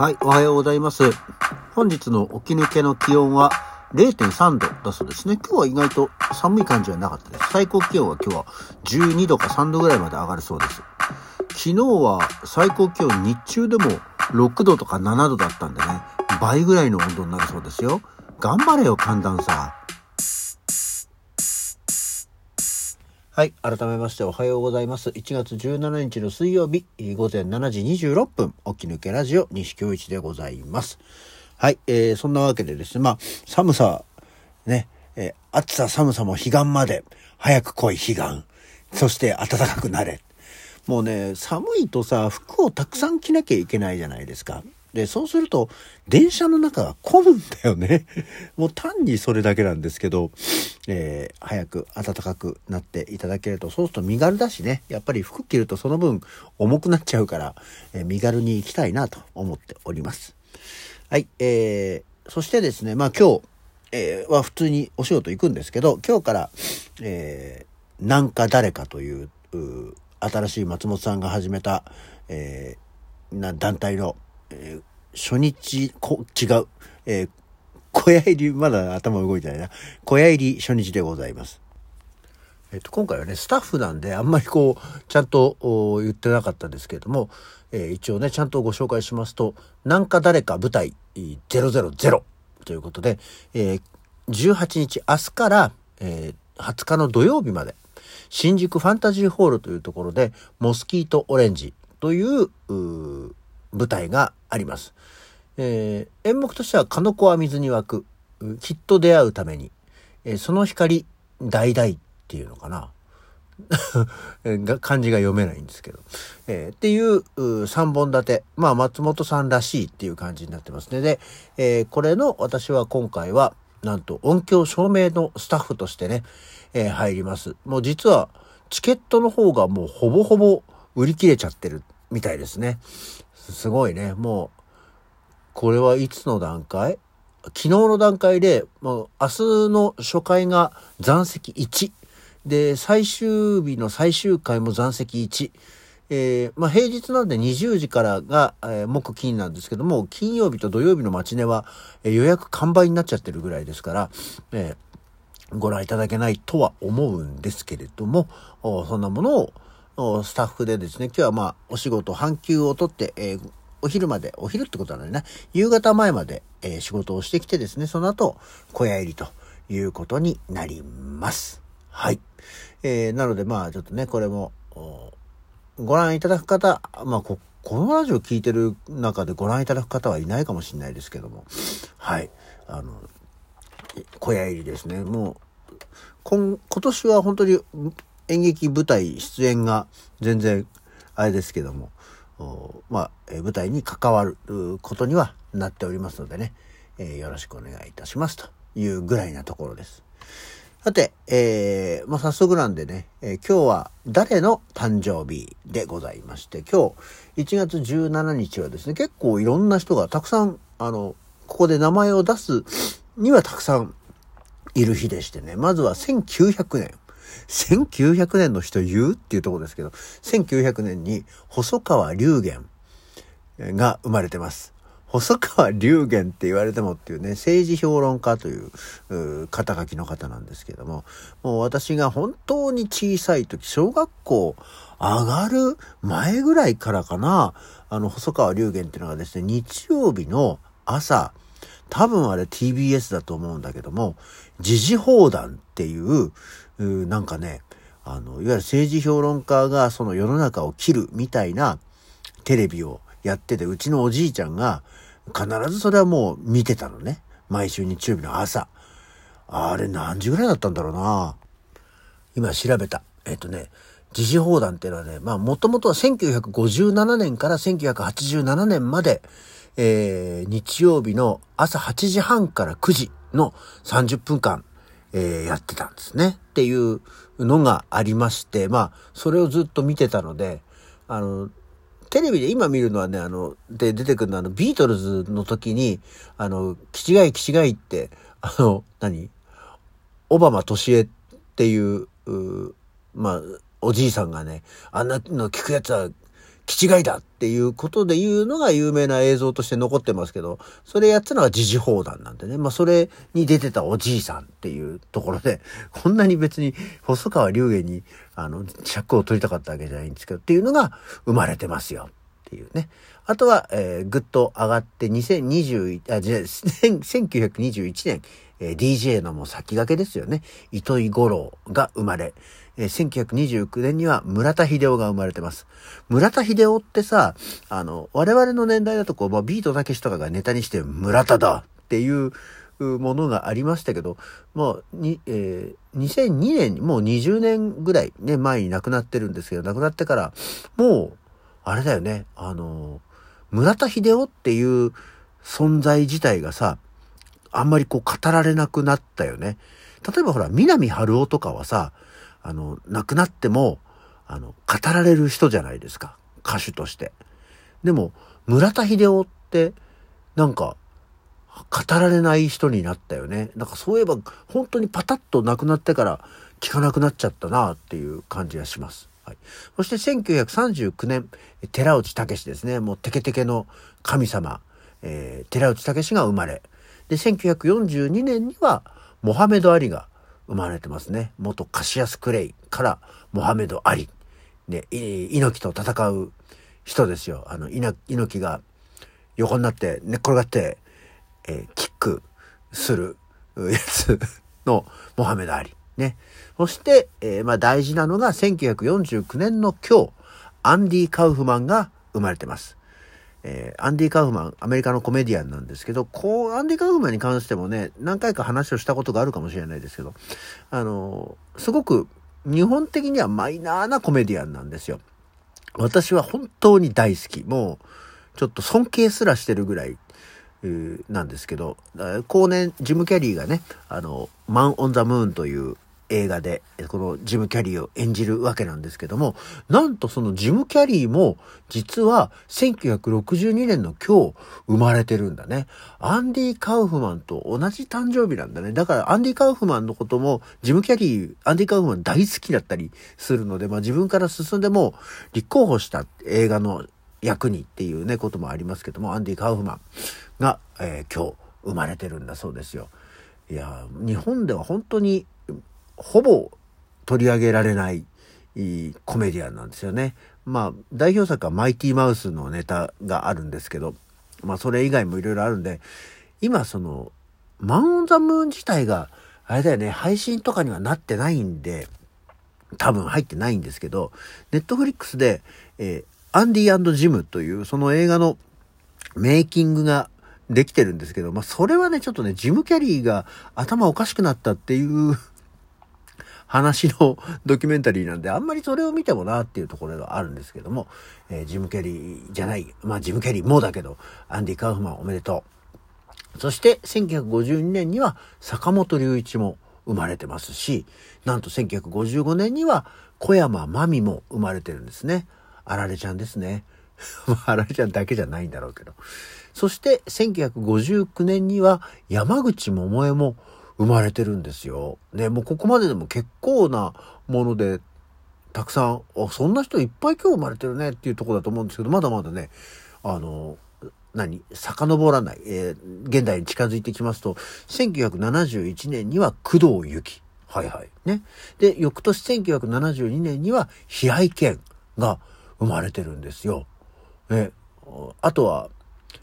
はい、おはようございます。本日の起き抜けの気温は0.3度だそうですね。今日は意外と寒い感じはなかったです。最高気温は今日は12度か3度ぐらいまで上がるそうです。昨日は最高気温日中でも6度とか7度だったんでね、倍ぐらいの温度になるそうですよ。頑張れよ、寒暖差。はい。改めましておはようございます。1月17日の水曜日、午前7時26分、起き抜けラジオ、西京一でございます。はい。えー、そんなわけでですね、まあ、寒さ、ね、えー、暑さ寒さも彼岸まで、早く来い彼岸。そして暖かくなれ。もうね、寒いとさ、服をたくさん着なきゃいけないじゃないですか。で、そうすると、電車の中が混むんだよね。もう単にそれだけなんですけど、えー、早く暖かくなっていただけると、そうすると身軽だしね、やっぱり服着るとその分重くなっちゃうから、えー、身軽に行きたいなと思っております。はい、えー、そしてですね、まあ今日、えー、は普通にお仕事行くんですけど、今日から、えー、なんか誰かという、う新しい松本さんが始めた、えー、な団体の、えー、初日、こ、違う、えー、小屋入り、まだ頭動いてないな。小屋入り初日でございます。えっと、今回はね、スタッフなんで、あんまりこう、ちゃんと言ってなかったんですけれども、えー、一応ね、ちゃんとご紹介しますと、なんか誰か舞台000ということで、えー、18日、明日から、えー、20日の土曜日まで、新宿ファンタジーホールというところで、モスキートオレンジというう舞台があります。えー、演目としては、かの子は水に湧く、きっと出会うために、えー、その光、大々っていうのかな。が漢字が読めないんですけど。えー、っていう3本立て。まあ、松本さんらしいっていう感じになってますね。で、えー、これの私は今回は、なんと音響照明のスタッフとしてね、えー、入ります。もう実は、チケットの方がもうほぼほぼ売り切れちゃってるみたいですね。すごいね。もう、これはいつの段階？昨日の段階で、もう明日の初回が残席1。で、最終日の最終回も残席1。えー、まあ、平日なんで20時からが、えー、木金なんですけども、金曜日と土曜日のマチネは、えー、予約完売になっちゃってるぐらいですから、えご覧いただけないとは思うんですけれども、そんなものを、スタッフでですね、今日はまあ、お仕事、半休を取って、えお昼まで、お昼ってことなんだよね。夕方前まで、えー、仕事をしてきてですね、その後、小屋入りということになります。はい。えー、なのでまあちょっとね、これも、ご覧いただく方、まあこ、このラジオ聞いてる中でご覧いただく方はいないかもしれないですけども、はい。あの、小屋入りですね。もう、今、今年は本当に演劇舞台出演が全然、あれですけども、まあ、え、舞台に関わることにはなっておりますのでね、えー、よろしくお願いいたしますというぐらいなところです。さて、えー、まあ、早速なんでね、えー、今日は誰の誕生日でございまして、今日1月17日はですね、結構いろんな人がたくさん、あの、ここで名前を出すにはたくさんいる日でしてね、まずは1900年。1900年の人言うっていうところですけど、1900年に細川龍玄が生まれてます。細川龍玄って言われてもっていうね、政治評論家という肩書きの方なんですけども、もう私が本当に小さい時、小学校上がる前ぐらいからかな、あの、細川龍玄っていうのがですね、日曜日の朝、多分あれ TBS だと思うんだけども、時事放談っていう、うなんかね、あの、いわゆる政治評論家がその世の中を切るみたいなテレビをやってて、うちのおじいちゃんが必ずそれはもう見てたのね。毎週日曜日の朝。あれ何時ぐらいだったんだろうな。今調べた。えっ、とね、時事放談っていうのはね、まあもともとは1957年から1987年まで、えー、日曜日の朝8時半から9時の30分間、えー、やってたんですね。っていうのがありまして、まあ、それをずっと見てたので、あの、テレビで今見るのはね、あの、で出てくるのは、あの、ビートルズの時に、あの、気違い気違いって、あの、何？オバマ年恵っていう、うまあ、おじいさんがね、あんなの聞くやつは気違いだっていうことで言うのが有名な映像として残ってますけど、それやってたのが時事砲弾なんでね。まあそれに出てたおじいさんっていうところで、こんなに別に細川龍玄にあの尺を取りたかったわけじゃないんですけど、っていうのが生まれてますよっていうね。あとは、えー、ぐっと上がって2021、あ、じゃ1921年、えー、DJ のもう先駆けですよね。糸井五郎が生まれ、えー、1929年には村田秀夫が生まれてます。村田秀夫ってさ、あの、我々の年代だとこう、まあ、ビートたけしとかがネタにして村田だっていうものがありましたけど、もう、に、えー、2002年、もう20年ぐらいね、前に亡くなってるんですけど、亡くなってから、もう、あれだよね、あの、村田秀夫っていう存在自体がさ、あんまりこう語られなくなったよね。例えばほら、南春夫とかはさ、あの、亡くなっても、あの、語られる人じゃないですか。歌手として。でも、村田秀夫って、なんか、語られない人になったよね。なんかそういえば、本当にパタッと亡くなってから聞かなくなっちゃったなっていう感じがします。はい。そして1939年、寺内武ですね。もうテケテケの神様、えー、寺内武が生まれ。で、1942年には、モハメド・アリが生まれてますね。元カシアス・クレイからモハメド・アリ。ね、猪木と戦う人ですよ。あの、猪木が横になって寝っ転がって、えー、キックするやつ のモハメド・アリ。ね。そして、えー、まあ大事なのが1949年の今日、アンディ・カウフマンが生まれてます。えー、アンディ・カウフマン、アメリカのコメディアンなんですけど、こう、アンディ・カウフマンに関してもね、何回か話をしたことがあるかもしれないですけど、あのー、すごく日本的にはマイナーなコメディアンなんですよ。私は本当に大好き。もう、ちょっと尊敬すらしてるぐらい、なんですけど、後年、ジム・キャリーがね、あの、マン・オン・ザ・ムーンという映画で、このジム・キャリーを演じるわけなんですけども、なんとそのジム・キャリーも、実は1962年の今日生まれてるんだね。アンディ・カウフマンと同じ誕生日なんだね。だからアンディ・カウフマンのことも、ジム・キャリー、アンディ・カウフマン大好きだったりするので、まあ自分から進んでも立候補した映画の役にっていうね、こともありますけども、アンディ・カウフマンが、えー、今日生まれてるんだそうですよ。いや、日本では本当にほぼ取り上げられないコメディアンなんですよね。まあ、代表作はマイティマウスのネタがあるんですけど、まあ、それ以外もいろいろあるんで、今その、マン・オン・ザ・ムーン自体が、あれだよね、配信とかにはなってないんで、多分入ってないんですけど、ネットフリックスで、えー、アンディジムというその映画のメイキングができてるんですけど、まあそれはね、ちょっとね、ジム・キャリーが頭おかしくなったっていう話のドキュメンタリーなんで、あんまりそれを見てもなっていうところがあるんですけども、えー、ジム・ケリーじゃない、まあジム・ケリーもだけど、アンディ・カウフマンおめでとう。そして1952年には坂本龍一も生まれてますし、なんと1955年には小山真美も生まれてるんですね。あられちゃんですね。あられちゃんだけじゃないんだろうけど。そして1959年には山口百恵も生まれてるんですよ。ね、もうここまででも結構なもので、たくさん、あ、そんな人いっぱい今日生まれてるねっていうとこだと思うんですけど、まだまだね、あの、何遡らない、えー、現代に近づいてきますと、1971年には工藤由紀。はいはい。ね。で、翌年1972年には平井堅が生まれてるんですよ。ね。あとは、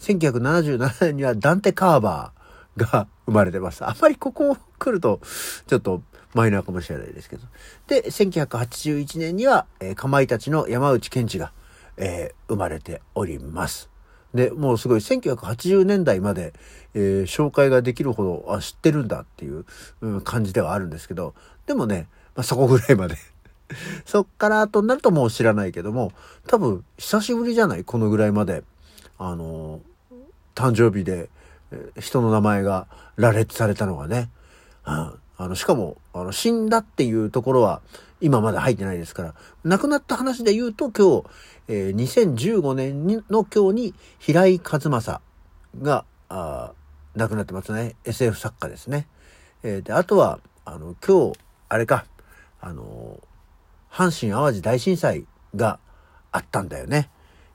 1977年にはダンテ・カーバー。が生まれてます。あんまりここ来ると、ちょっとマイナーかもしれないですけど。で、1981年には、かまいたちの山内健二が、えー、生まれております。で、もうすごい1980年代まで、えー、紹介ができるほど、あ、知ってるんだっていう、うん、感じではあるんですけど、でもね、まあ、そこぐらいまで そっから後になるともう知らないけども、多分久しぶりじゃない？このぐらいまで。あの誕生日で、人の名前が羅列されたのがね。うん、あの、しかも、あの、死んだっていうところは、今まだ入ってないですから、亡くなった話で言うと今日、えー、2015年の今日に平井和正が、あ亡くなってますね。SF 作家ですね。えー、で、あとは、あの、今日、あれか、あの、阪神淡路大震災があったんだよね。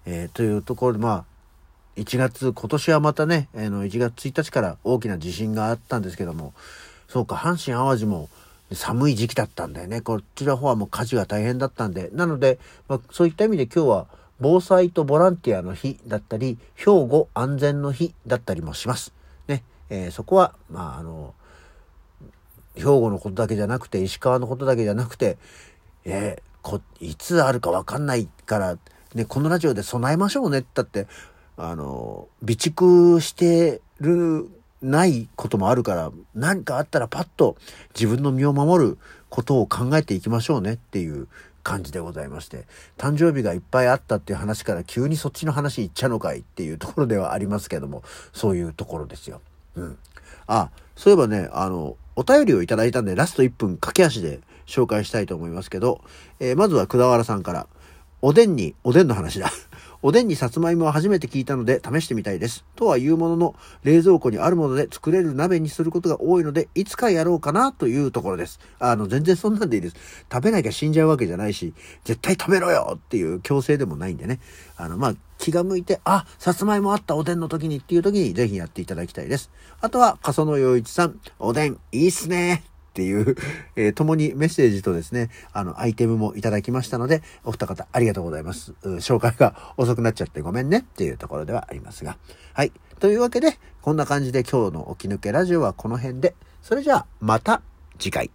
えー、というところで、まあ、1月、今年はまたね、あの、1月1日から大きな地震があったんですけども、そうか、阪神淡路も寒い時期だったんだよね。こちら方はもう火事が大変だったんで。なので、まあ、そういった意味で今日は防災とボランティアの日だったり、兵庫安全の日だったりもします。ね。えー、そこは、まあ、あの、兵庫のことだけじゃなくて、石川のことだけじゃなくて、えー、こいつあるかわかんないから、ね、このラジオで備えましょうねってって、あの、備蓄してる、ないこともあるから、何かあったらパッと自分の身を守ることを考えていきましょうねっていう感じでございまして、誕生日がいっぱいあったっていう話から急にそっちの話いっちゃうのかいっていうところではありますけども、そういうところですよ。うん。あ、そういえばね、あの、お便りをいただいたんで、ラスト1分駆け足で紹介したいと思いますけど、えー、まずはくだわらさんから、おでんに、おでんの話だ。おでんにさつまいもは初めて聞いたので試してみたいです。とはいうものの、冷蔵庫にあるもので作れる鍋にすることが多いので、いつかやろうかなというところです。あの、全然そんなんでいいです。食べなきゃ死んじゃうわけじゃないし、絶対食べろよっていう強制でもないんでね。あの、まあ、気が向いて、あ、さつまいもあったおでんの時にっていう時にぜひやっていただきたいです。あとは、笠野洋一さん、おでんいいっすね。っていう、えー、共にメッセージとですね、あの、アイテムもいただきましたので、お二方ありがとうございます。紹介が遅くなっちゃってごめんねっていうところではありますが。はい。というわけで、こんな感じで今日の起き抜けラジオはこの辺で、それじゃあ、また次回。